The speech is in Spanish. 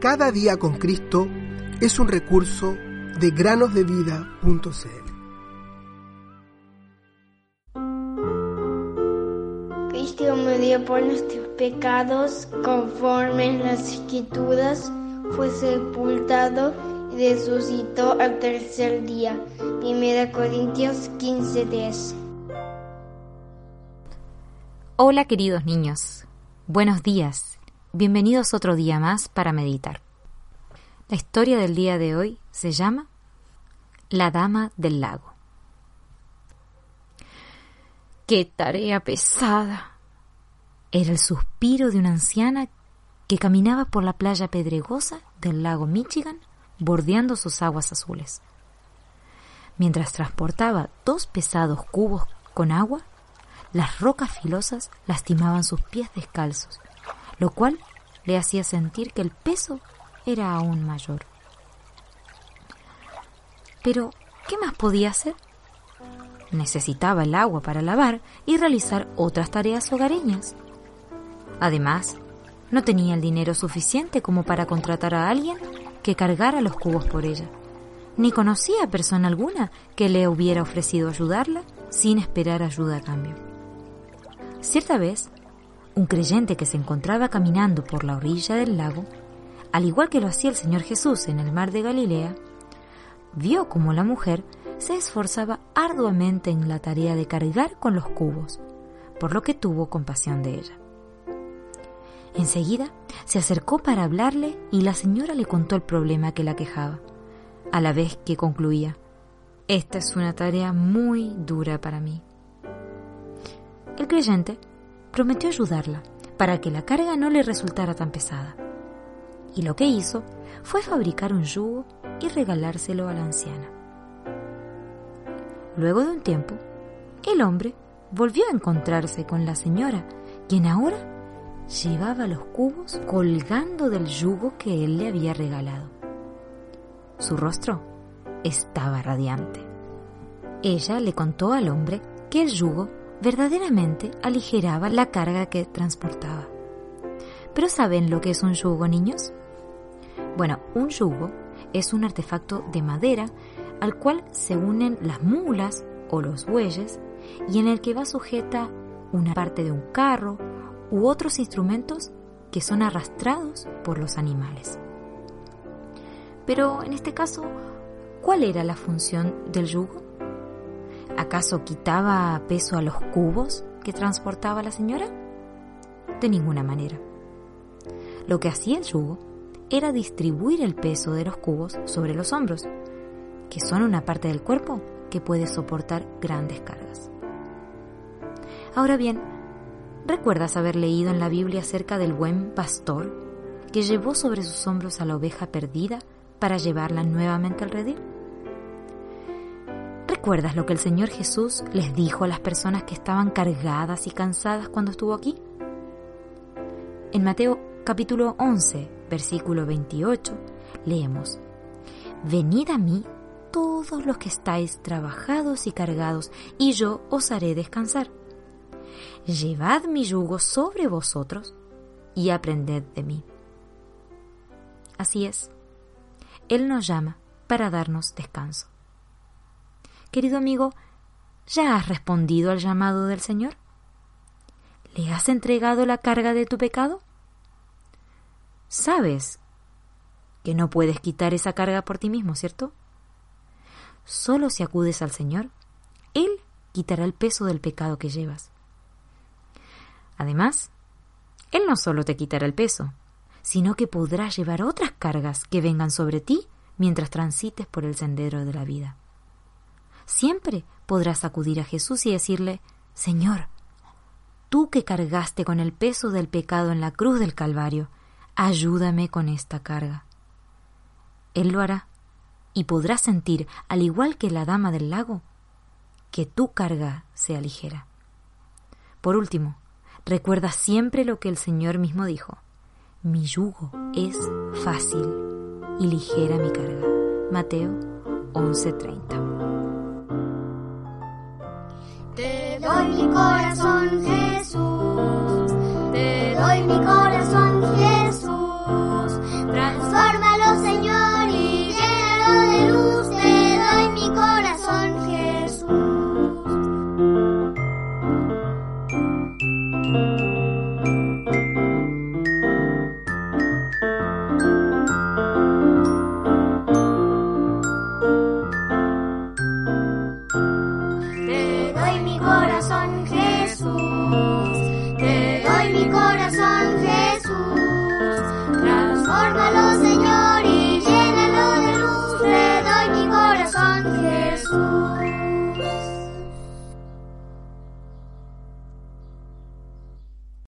Cada día con Cristo es un recurso de granosdevida.cl. Cristo murió por nuestros pecados conforme en las escrituras, fue sepultado y resucitó al tercer día. 1 Corintios 15:10 Hola queridos niños, buenos días, bienvenidos otro día más para meditar. La historia del día de hoy se llama La Dama del Lago. ¡Qué tarea pesada! Era el suspiro de una anciana que caminaba por la playa pedregosa del lago Michigan bordeando sus aguas azules. Mientras transportaba dos pesados cubos con agua, las rocas filosas lastimaban sus pies descalzos, lo cual le hacía sentir que el peso era aún mayor. Pero, ¿qué más podía hacer? Necesitaba el agua para lavar y realizar otras tareas hogareñas. Además, no tenía el dinero suficiente como para contratar a alguien que cargara los cubos por ella, ni conocía a persona alguna que le hubiera ofrecido ayudarla sin esperar ayuda a cambio. Cierta vez, un creyente que se encontraba caminando por la orilla del lago, al igual que lo hacía el Señor Jesús en el mar de Galilea, vio como la mujer se esforzaba arduamente en la tarea de cargar con los cubos, por lo que tuvo compasión de ella. Enseguida se acercó para hablarle y la señora le contó el problema que la quejaba, a la vez que concluía, Esta es una tarea muy dura para mí. El creyente prometió ayudarla para que la carga no le resultara tan pesada. Y lo que hizo fue fabricar un yugo y regalárselo a la anciana. Luego de un tiempo, el hombre volvió a encontrarse con la señora, quien ahora llevaba los cubos colgando del yugo que él le había regalado. Su rostro estaba radiante. Ella le contó al hombre que el yugo verdaderamente aligeraba la carga que transportaba. ¿Pero saben lo que es un yugo, niños? Bueno, un yugo es un artefacto de madera al cual se unen las mulas o los bueyes y en el que va sujeta una parte de un carro u otros instrumentos que son arrastrados por los animales. Pero en este caso, ¿cuál era la función del yugo? ¿Acaso quitaba peso a los cubos que transportaba la señora? De ninguna manera. Lo que hacía el yugo era distribuir el peso de los cubos sobre los hombros, que son una parte del cuerpo que puede soportar grandes cargas. Ahora bien, ¿recuerdas haber leído en la Biblia acerca del buen pastor que llevó sobre sus hombros a la oveja perdida para llevarla nuevamente al redil? ¿Recuerdas lo que el Señor Jesús les dijo a las personas que estaban cargadas y cansadas cuando estuvo aquí? En Mateo capítulo 11, versículo 28, leemos, Venid a mí todos los que estáis trabajados y cargados, y yo os haré descansar. Llevad mi yugo sobre vosotros y aprended de mí. Así es, Él nos llama para darnos descanso. Querido amigo, ¿ya has respondido al llamado del Señor? ¿Le has entregado la carga de tu pecado? Sabes que no puedes quitar esa carga por ti mismo, ¿cierto? Solo si acudes al Señor, Él quitará el peso del pecado que llevas. Además, Él no solo te quitará el peso, sino que podrás llevar otras cargas que vengan sobre ti mientras transites por el sendero de la vida siempre podrás acudir a Jesús y decirle, Señor, tú que cargaste con el peso del pecado en la cruz del Calvario, ayúdame con esta carga. Él lo hará y podrás sentir, al igual que la dama del lago, que tu carga sea ligera. Por último, recuerda siempre lo que el Señor mismo dijo. Mi yugo es fácil y ligera mi carga. Mateo 11:30 corazón. sun came.